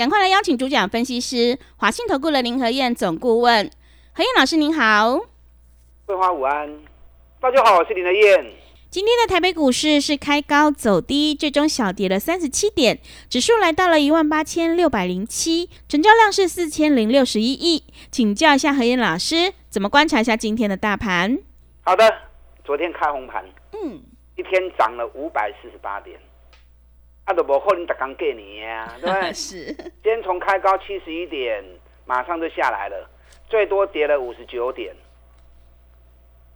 赶快来邀请主讲分析师华信投顾的林和燕总顾问，何燕老师您好，桂花午安，大家好，我是林和燕。今天的台北股市是开高走低，最终小跌了三十七点，指数来到了一万八千六百零七，成交量是四千零六十一亿，请教一下何燕老师，怎么观察一下今天的大盘？好的，昨天开红盘。嗯，一天涨了五百四十八点，啊，都无可能达刚给你呀，对不对？是。今天从开高七十一点，马上就下来了，最多跌了五十九点。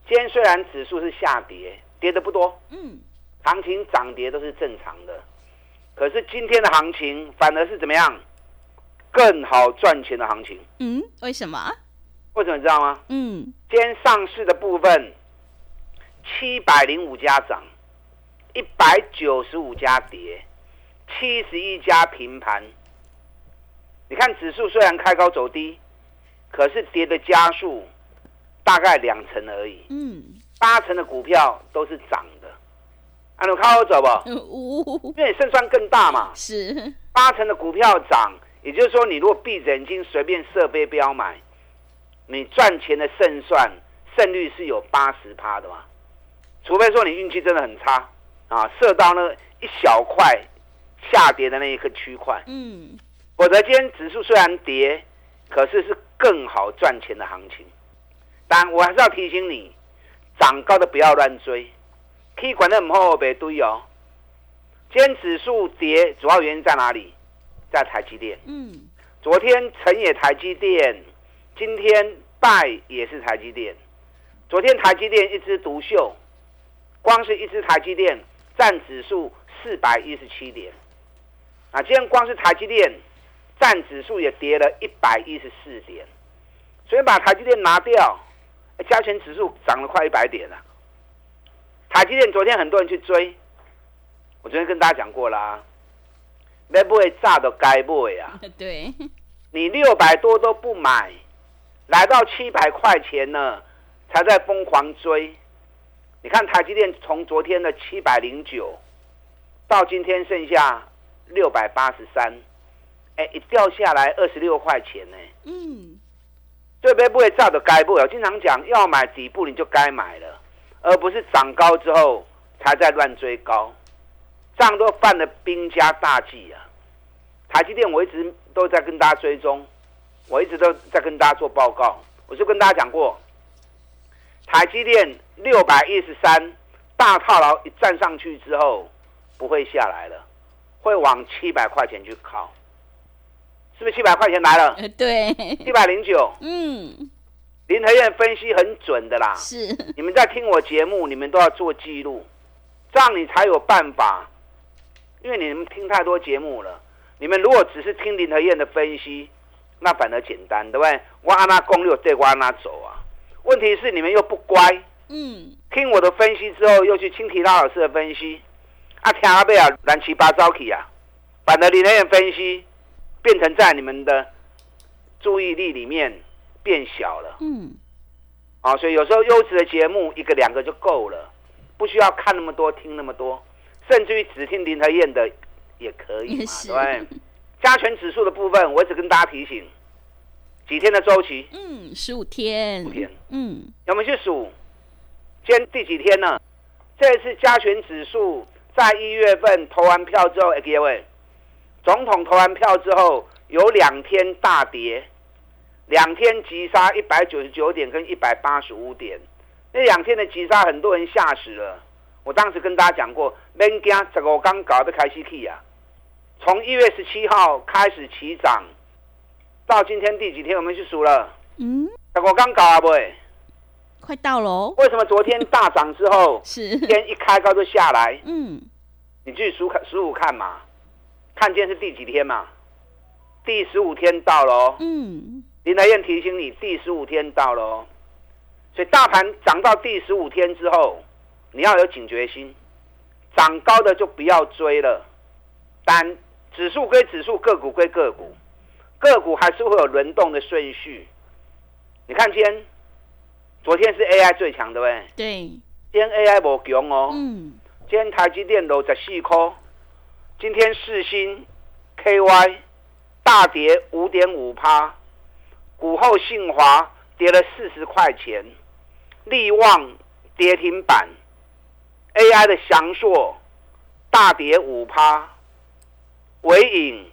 今天虽然指数是下跌，跌的不多，嗯，行情涨跌都是正常的。可是今天的行情反而是怎么样？更好赚钱的行情。嗯，为什么？为什么你知道吗？嗯，今天上市的部分。七百零五家涨，一百九十五家跌，七十一家平盘。你看指数虽然开高走低，可是跌的加速大概两成而已。嗯，八成的股票都是涨的。按照靠我走不？因为你胜算更大嘛。是。八成的股票涨，也就是说，你如果闭着眼睛随便设飞镖买，你赚钱的胜算胜率是有八十趴的嘛。除非说你运气真的很差，啊，射到那一小块下跌的那一个区块，嗯，否则今天指数虽然跌，可是是更好赚钱的行情。但我还是要提醒你，涨高的不要乱追，可以管得很厚别堆哦。今天指数跌，主要原因在哪里？在台积电。嗯，昨天成也台积电，今天败也是台积电。昨天台积电一枝独秀。光是一只台积电占指数四百一十七点，啊，今天光是台积电占指数也跌了一百一十四点，所以把台积电拿掉，加权指数涨了快一百点了。台积电昨天很多人去追，我昨天跟大家讲过啦，没不会炸的该不呀？对，你六百多都不买，来到七百块钱呢，才在疯狂追。你看台积电从昨天的七百零九，到今天剩下六百八十三，哎，一掉下来二十六块钱呢。嗯，对不对？不会照的该不我经常讲，要买底部你就该买了，而不是涨高之后才在乱追高，这样都犯了兵家大忌啊！台积电我一直都在跟大家追踪，我一直都在跟大家做报告，我就跟大家讲过。台积电六百一十三大套牢一站上去之后，不会下来了，会往七百块钱去靠，是不是七百块钱来了？对，一百零九。嗯，林和燕分析很准的啦。是，你们在听我节目，你们都要做记录，这样你才有办法。因为你们听太多节目了，你们如果只是听林和燕的分析，那反而简单，对不对？我按那攻略，对，我按那走啊。问题是你们又不乖，嗯，听我的分析之后又去听其他老师的分析，啊，听阿贝尔乱七八糟去啊，把的理念分析变成在你们的注意力里面变小了，嗯，啊，所以有时候优质的节目一个两个就够了，不需要看那么多听那么多，甚至于只听林和燕的也可以嘛，对，加权指数的部分，我只跟大家提醒。几天的周期？嗯，十五天。五天。嗯，我们去数，今天第几天呢？这一次加权指数在一月份投完票之后，各位，总统投完票之后有两天大跌，两天急杀一百九十九点跟一百八十五点，那两天的急杀很多人吓死了。我当时跟大家讲过，免惊，这个刚搞的开始去啊，从一月十七号开始起涨。到今天第几天？我们去数了。嗯，我刚搞啊，不会，快到喽。为什么昨天大涨之后，是天一开高就下来？嗯，你去数看数五看嘛，看见是第几天嘛？第十五天到了哦。嗯，林来燕提醒你，第十五天到了哦。所以大盘涨到第十五天之后，你要有警觉心，涨高的就不要追了。但指数归指数，个股归个股，个股还是会有轮动的顺序。你看今天，昨天是 AI 最强，对不对？对，今天 AI 不强哦。嗯，今天台积电六十四块，今天四新 KY 大跌五点五趴，股后信华跌了四十块钱，力旺跌停板，AI 的翔硕大跌五趴，伟影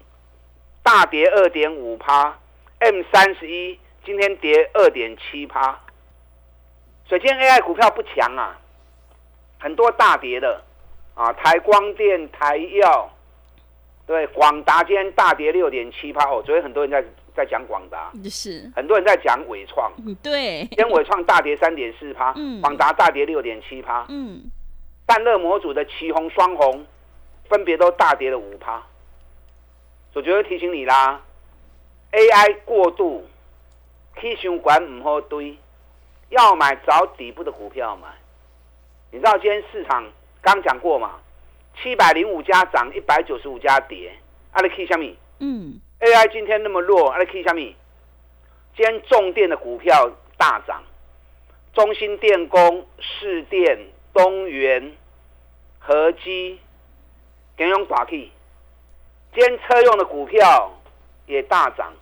大跌二点五趴，M 三十一今天跌二点七趴，所以今天 AI 股票不强啊，很多大跌的啊，台光电、台药，对，广达今天大跌六点七趴哦，昨天很多人在在讲广达，是，很多人在讲伟创，嗯，对，今天伟创大跌三点四趴，嗯。广达大跌六点七趴，嗯，散热模组的旗红、双红分别都大跌了五趴。我觉得提醒你啦，AI 过度，K 线管唔好堆，要买找底部的股票买。你知道今天市场刚讲过嘛？七百零五家涨，一百九十五家跌。阿里 K 下面嗯，AI 今天那么弱，阿里 K 下面今天重电的股票大涨，中兴电工、市电、东元、合基，给用大气。今天车用的股票也大涨，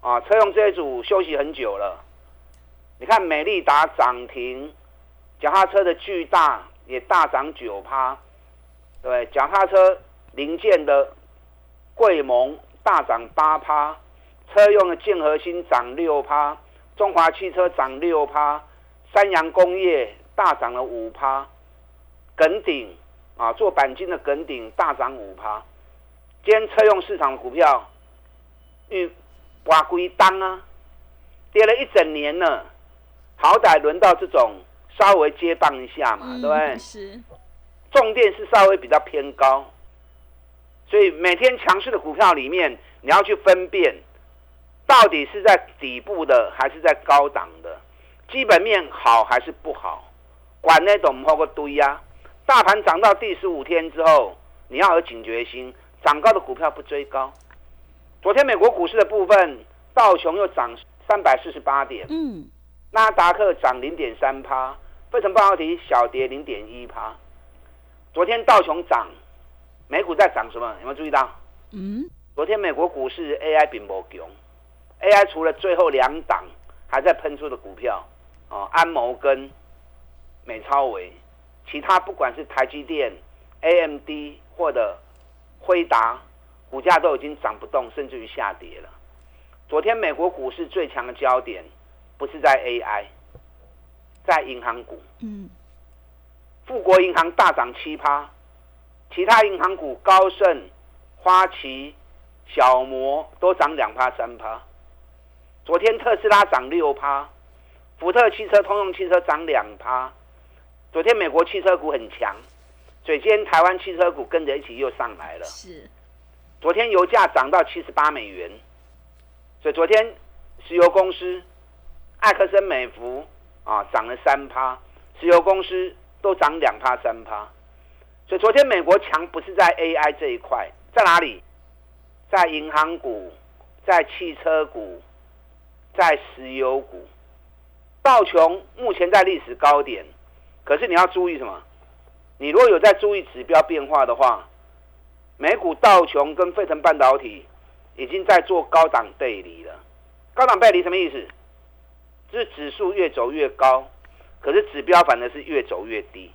啊，车用这一组休息很久了。你看美利达涨停，脚踏车的巨大也大涨九趴，对不对？脚踏车零件的贵盟大涨八趴，车用的建和新涨六趴，中华汽车涨六趴，三洋工业大涨了五趴，耿鼎啊做钣金的耿鼎大涨五趴。今天车用市场的股票，遇挖龟当啊，跌了一整年了，好歹轮到这种稍微接棒一下嘛，嗯对不对？是，重点是稍微比较偏高，所以每天强势的股票里面，你要去分辨，到底是在底部的还是在高档的，基本面好还是不好，管那种抛个堆呀。大盘涨到第十五天之后，你要有警觉心，涨高的股票不追高。昨天美国股市的部分，道琼又涨三百四十八点，嗯，纳达克涨零点三趴，费城半导体小跌零点一趴。昨天道琼涨，美股在涨什么？有没有注意到？嗯，昨天美国股市 AI 并不强，AI 除了最后两档还在喷出的股票，哦，安谋跟美超维，其他不管是台积电、AMD 或者辉达，股价都已经涨不动，甚至于下跌了。昨天美国股市最强的焦点不是在 AI，在银行股。嗯，富国银行大涨七趴，其他银行股高盛、花旗、小摩都涨两趴三趴。昨天特斯拉涨六趴，福特汽车、通用汽车涨两趴。昨天美国汽车股很强，所以今天台湾汽车股跟着一起又上来了。是，昨天油价涨到七十八美元，所以昨天石油公司艾克森美孚啊涨了三趴，石油公司都涨两趴三趴。所以昨天美国强不是在 AI 这一块，在哪里？在银行股，在汽车股，在石油股。道琼目前在历史高点，可是你要注意什么？你如果有在注意指标变化的话，美股道琼跟费城半导体已经在做高档背离了。高档背离什么意思？就是指数越走越高，可是指标反而是越走越低，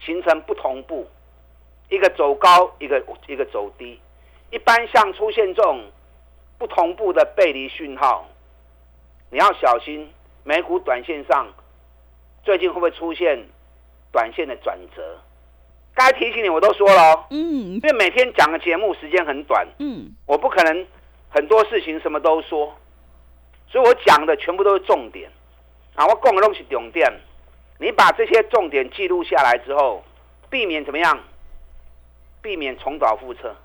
形成不同步，一个走高，一个一个走低。一般像出现这种不同步的背离讯号，你要小心美股短线上最近会不会出现短线的转折？该提醒你我都说了哦。嗯因为每天讲的节目时间很短，嗯，我不可能很多事情什么都说，所以我讲的全部都是重点啊，我讲的东西重点，你把这些重点记录下来之后，避免怎么样？避免重蹈覆辙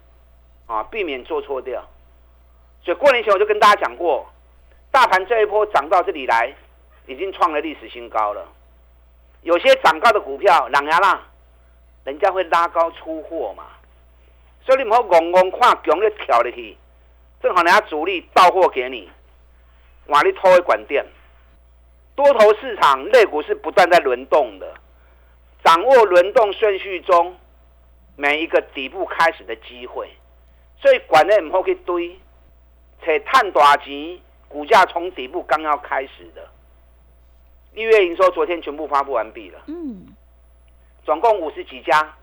啊，避免做错掉。所以过年前我就跟大家讲过，大盘这一波涨到这里来，已经创了历史新高了。有些涨高的股票，啷样啦？人家会拉高出货嘛。所以你们好戆戆看强咧跳入去，正好人家主力到货给你，往你偷一管店。多头市场类股是不断在轮动的，掌握轮动顺序中每一个底部开始的机会，所以管的唔好去堆，且探大钱，股价从底部刚要开始的。一月营收昨天全部发布完毕了，嗯，总共五十几家，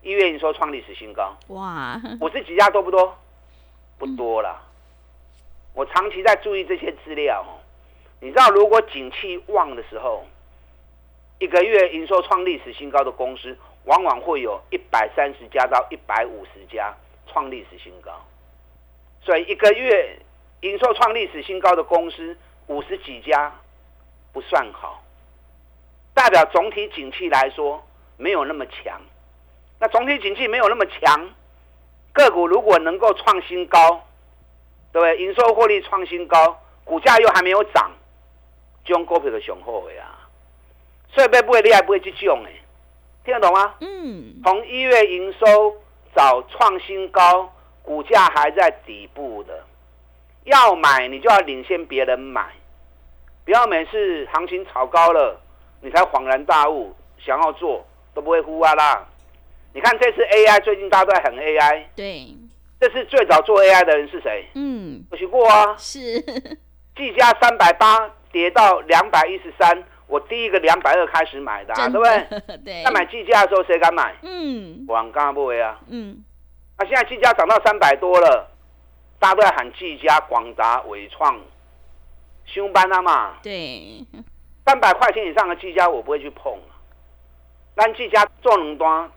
一月营收创历史新高，哇，五十几家多不多？不多了。我长期在注意这些资料哦。你知道，如果景气旺的时候，一个月营收创历史新高的公司，往往会有一百三十家到一百五十家创历史新高。所以，一个月营收创历史新高的公司五十几家不算好，代表总体景气来说没有那么强。那总体景气没有那么强，个股如果能够创新高，对不对？营收获利创新高，股价又还没有涨。这种股票的雄厚的啊，所以要买你还不会去种诶，听得懂吗？嗯，从一月营收找创新高，股价还在底部的，要买你就要领先别人买，不要每次行情炒高了，你才恍然大悟想要做都不会呼啊啦。你看这次 AI 最近大家都在很 AI，对，这是最早做 AI 的人是谁？嗯，我学过啊，是，技嘉三百八。跌到两百一十三，我第一个两百二开始买的，啊，对不对？对。那买技嘉的时候谁敢买？嗯。网咖不为啊？嗯。那现在技嘉涨到三百多了，大家都在喊技嘉、广达、伟创、凶班啊嘛。对。三百块钱以上的技嘉我不会去碰。咱技嘉做两单，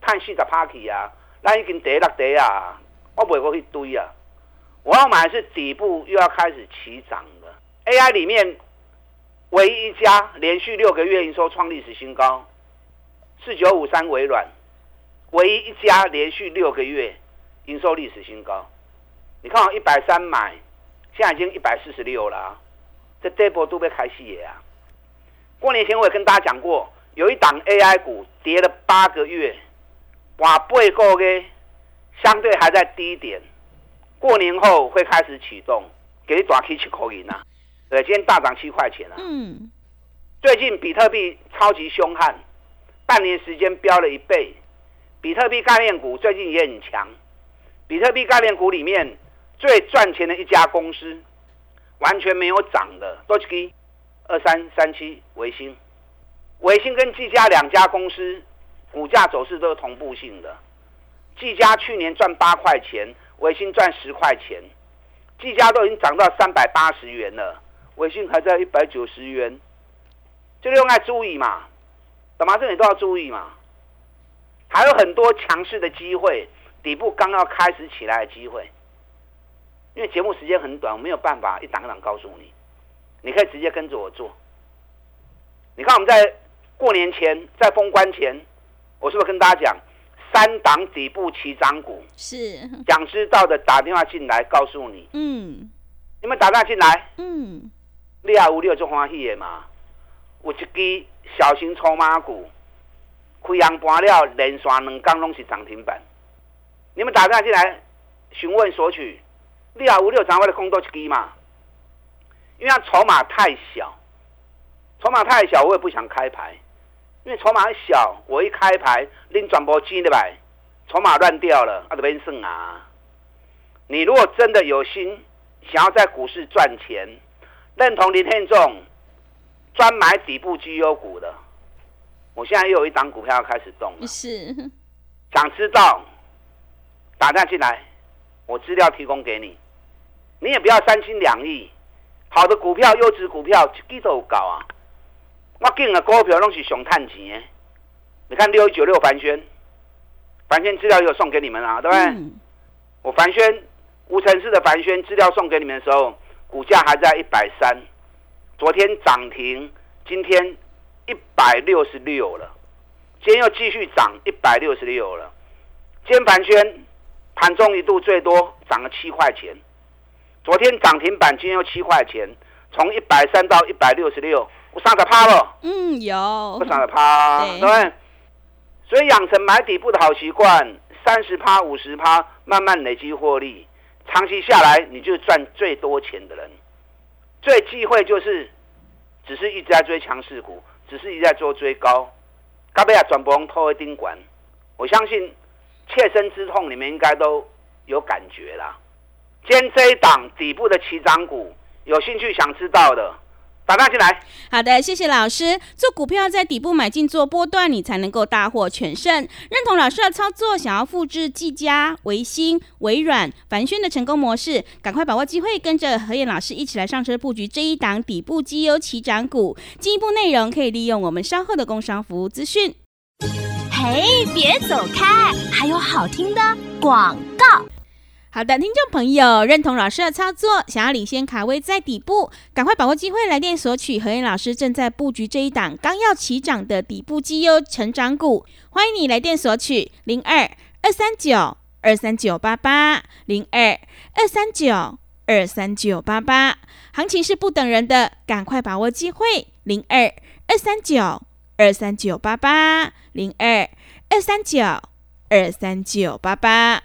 看四十 party 啊，咱已经跌六跌啊，我不会过去堆啊。我要买是底部又要开始起涨。AI 里面唯一一家连续六个月营收创历史新高，四九五三微软，唯一一家连续六个月营收历史新高。你看，我一百三买，现在已经一百四十六了，这这波都被开戏耶啊！过年前我也跟大家讲过，有一档 AI 股跌了八个月，哇，八个月相对还在低点，过年后会开始启动，给你短期七口银啊！对，今天大涨七块钱啊。嗯，最近比特币超级凶悍，半年时间飙了一倍。比特币概念股最近也很强。比特币概念股里面最赚钱的一家公司，完全没有涨的，都是二三三七维新。维新跟技嘉两家公司股价走势都是同步性的。技嘉去年赚八块钱，维新赚十块钱，技嘉都已经涨到三百八十元了。微信还在一百九十元，这个用来注意嘛？懂吗？这里都要注意嘛？还有很多强势的机会，底部刚要开始起来的机会。因为节目时间很短，我没有办法一档一档告诉你。你可以直接跟着我做。你看我们在过年前，在封关前，我是不是跟大家讲三档底部起涨股？是。想知道的打电话进来告诉你。嗯。你们打电话进来。嗯。你也有你有做欢喜的嘛？有一支小型筹码股，开阳盘了，连续两天拢是涨停板。你们打电话进来询问索取，你也有你有掌握的空多一支嘛？因为它筹码太小，筹码太小，我也不想开牌。因为筹码小，我一开牌拎转播机的呗，筹码乱掉了，啊，就变算啊。你如果真的有心想要在股市赚钱，认同林天仲专买底部绩优股的，我现在又有一档股票要开始动了。是，想知道打电话进来，我资料提供给你。你也不要三心两意，好的股票、优质股票，几都有搞啊。我进的股票拢是上探钱的。你看六一九六凡轩，凡轩资料有送给你们啊，对不对？我凡轩无尘室的凡轩资料送给你们的时候。股价还在一百三，昨天涨停，今天一百六十六了，今天又继续涨一百六十六了。今天盘轩盘中一度最多涨了七块钱，昨天涨停板，今天又七块钱，从一百三到一百六十六，我上的趴了。嗯，有。我上的趴，对不对？所以养成买底部的好习惯，三十趴、五十趴，慢慢累积获利，长期下来你就赚最多钱的人。最忌讳就是只是一直在追强势股，只是一直在做追高，该不要转播偷一丁管？我相信切身之痛，你们应该都有感觉啦。今天这一档底部的起涨股，有兴趣想知道的。打大进来，好的，谢谢老师。做股票在底部买进做波段，你才能够大获全胜。认同老师的操作，想要复制技嘉、维新、微软、凡轩的成功模式，赶快把握机会，跟着何燕老师一起来上车布局这一档底部绩优起涨股。进一步内容可以利用我们稍后的工商服务资讯。嘿，别走开，还有好听的广告。好的，听众朋友，认同老师的操作，想要领先卡位在底部，赶快把握机会来电索取。何燕老师正在布局这一档刚要起涨的底部绩优成长股，欢迎你来电索取零二二三九二三九八八零二二三九二三九八八。行情是不等人的，赶快把握机会零二二三九二三九八八零二二三九二三九八八。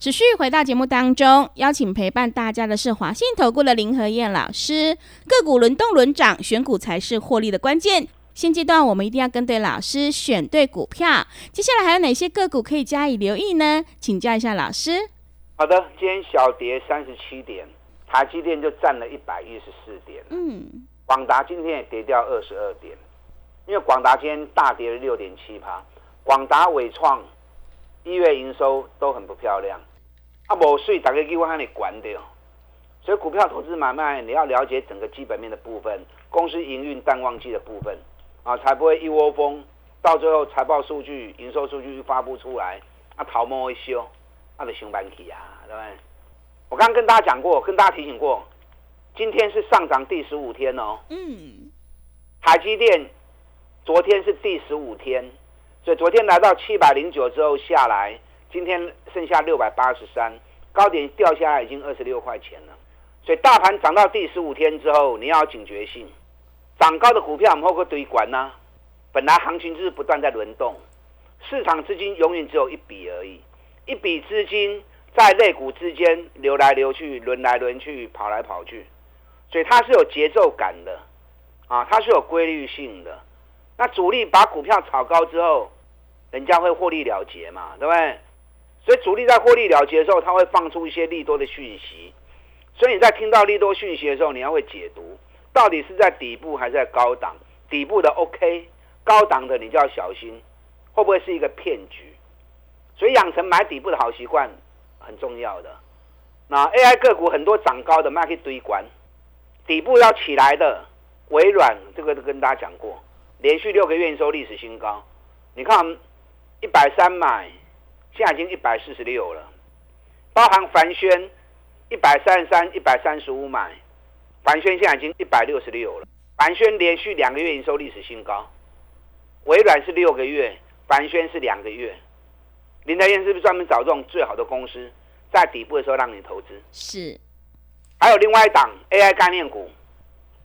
持续回到节目当中，邀请陪伴大家的是华信投顾的林和燕老师。个股轮动轮涨，选股才是获利的关键。现阶段我们一定要跟对老师，选对股票。接下来还有哪些个股可以加以留意呢？请教一下老师。好的，今天小跌三十七点，台积电就占了一百一十四点。嗯，广达今天也跌掉二十二点，因为广达今天大跌了六点七趴。广达伟创一月营收都很不漂亮。啊，无税大家给我喊你管掉，所以股票投资买卖你要了解整个基本面的部分，公司营运淡旺季的部分啊，才不会一窝蜂到最后财报数据、营收数据一发布出来，啊，头毛会修，啊，就上班去啊，对不对？我刚刚跟大家讲过，跟大家提醒过，今天是上涨第十五天哦。嗯。台积电昨天是第十五天，所以昨天来到七百零九之后下来。今天剩下六百八十三，高点掉下来已经二十六块钱了，所以大盘涨到第十五天之后，你要警觉性，涨高的股票我们会不会堆管呢？本来行情就是不断在轮动，市场资金永远只有一笔而已，一笔资金在类股之间流来流去，轮来轮去，跑来跑去，所以它是有节奏感的，啊，它是有规律性的。那主力把股票炒高之后，人家会获利了结嘛，对不对？所以主力在获利了结的时候，他会放出一些利多的讯息。所以你在听到利多讯息的时候，你要会解读，到底是在底部还是在高档？底部的 OK，高档的你就要小心，会不会是一个骗局？所以养成买底部的好习惯很重要的。那 AI 个股很多涨高的，卖去堆关，底部要起来的，微软这个都跟大家讲过，连续六个月收历史新高。你看，一百三买。现在已经一百四十六了，包含凡轩一百三十三、一百三十五买，凡轩现在已经一百六十六了。凡轩连续两个月营收历史新高，微软是六个月，凡轩是两个月。林德燕是不是专门找这种最好的公司，在底部的时候让你投资？是。还有另外一档 AI 概念股，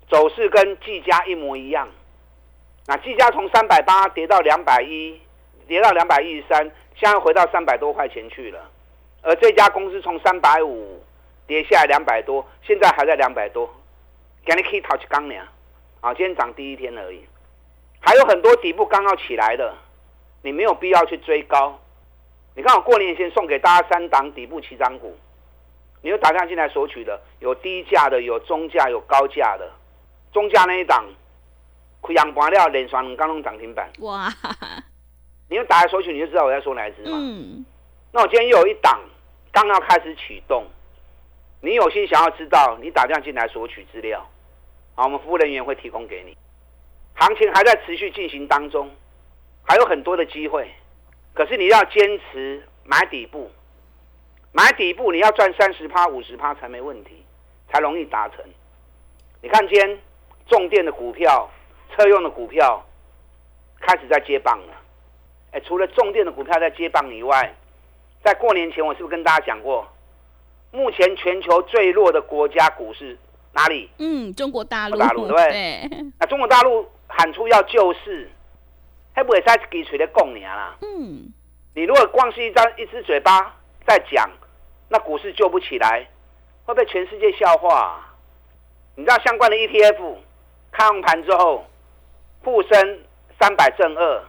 走势跟技嘉一模一样。那技嘉从三百八跌到两百一，跌到两百一十三。现在回到三百多块钱去了，而这家公司从三百五跌下来两百多，现在还在两百多，给你可以淘起钢梁，啊，今天涨第一天而已，还有很多底部刚要起来的，你没有必要去追高。你看我过年前送给大家三档底部起涨股，你有打电进来索取的，有低价的，有中价，有高价的，中价那一档，亏阳盘了，连双刚刚涨停板，哇！你用打来索取，你就知道我在说哪一只嘛。嗯。那我今天又有一档刚要开始启动，你有心想要知道，你打电话进来索取资料，好，我们服务人员会提供给你。行情还在持续进行当中，还有很多的机会，可是你要坚持买底部，买底部你要赚三十趴、五十趴才没问题，才容易达成。你看今天重电的股票、车用的股票开始在接棒了。哎，除了重电的股票在接棒以外，在过年前我是不是跟大家讲过，目前全球最弱的国家股市哪里？嗯，中国大陆。大陆对不对？那中国大陆喊出要救市，还不会再给谁的供你啦？嗯，你如果光是一张一只嘴巴在讲，那股市救不起来，会被全世界笑话。你知道相关的 ETF 开盘之后，沪深三百正二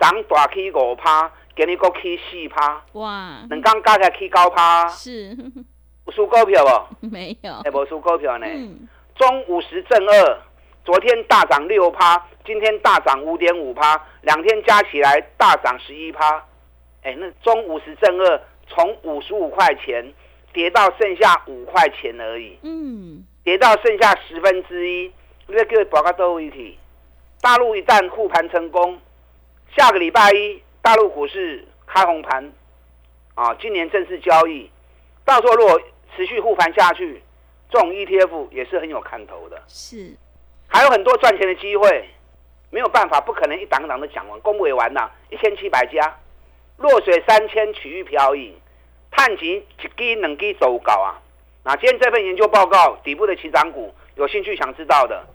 涨大 K 五趴，给你个 K 四趴，哇！两刚加起来 K 高趴，是有输股票不？没有，哎，无输股票呢。中五十正二，昨天大涨六趴，今天大涨五点五趴，两天加起来大涨十一趴。哎，那中五十正二从五十五块钱跌到剩下五块钱而已。嗯。跌到剩下十分之一，因为各位报告都一体。大陆一旦护盘成功，下个礼拜一大陆股市开红盘，啊，今年正式交易。到时候如果持续护盘下去，这种 ETF 也是很有看头的。是，还有很多赚钱的机会，没有办法，不可能一档档的讲完，公布完呐，一千七百家，落水三千，取玉漂饮，探钱一支两支走高啊。那今天这份研究报告底部的起涨股，有兴趣想知道的，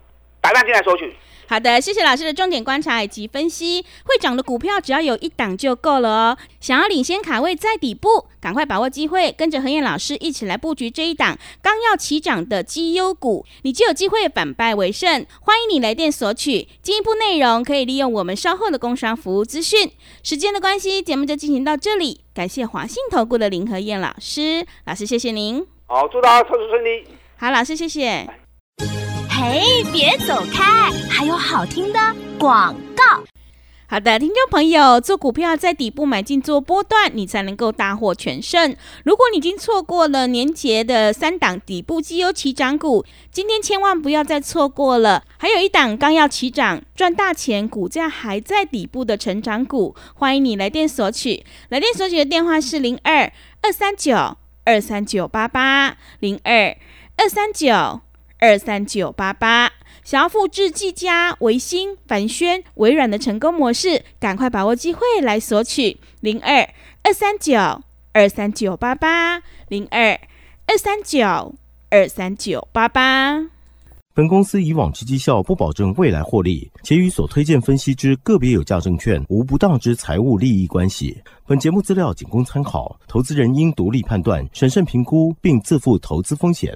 打电进来索取。好的，谢谢老师的重点观察以及分析。会涨的股票只要有一档就够了哦。想要领先卡位在底部，赶快把握机会，跟着何燕老师一起来布局这一档刚要起涨的绩优股，你就有机会反败为胜。欢迎你来电索取进一步内容，可以利用我们稍后的工商服务资讯。时间的关系，节目就进行到这里。感谢华信投顾的林何燕老师，老师谢谢您。好，祝大家投资顺利。好，老师，谢谢。嘿，别走开，还有好听的广告。好的，听众朋友，做股票在底部买进做波段，你才能够大获全胜。如果你已经错过了年节的三档底部绩优起涨股，今天千万不要再错过了。还有一档刚要起涨赚大钱，股价还在底部的成长股，欢迎你来电索取。来电索取的电话是零二二三九。二三九八八零二二三九二三九八八，想要复制技嘉、维新、凡轩、微软的成功模式，赶快把握机会来索取零二二三九二三九八八零二二三九二三九八八。本公司以往之绩效不保证未来获利，且与所推荐分析之个别有价证券无不当之财务利益关系。本节目资料仅供参考，投资人应独立判断、审慎评估，并自负投资风险。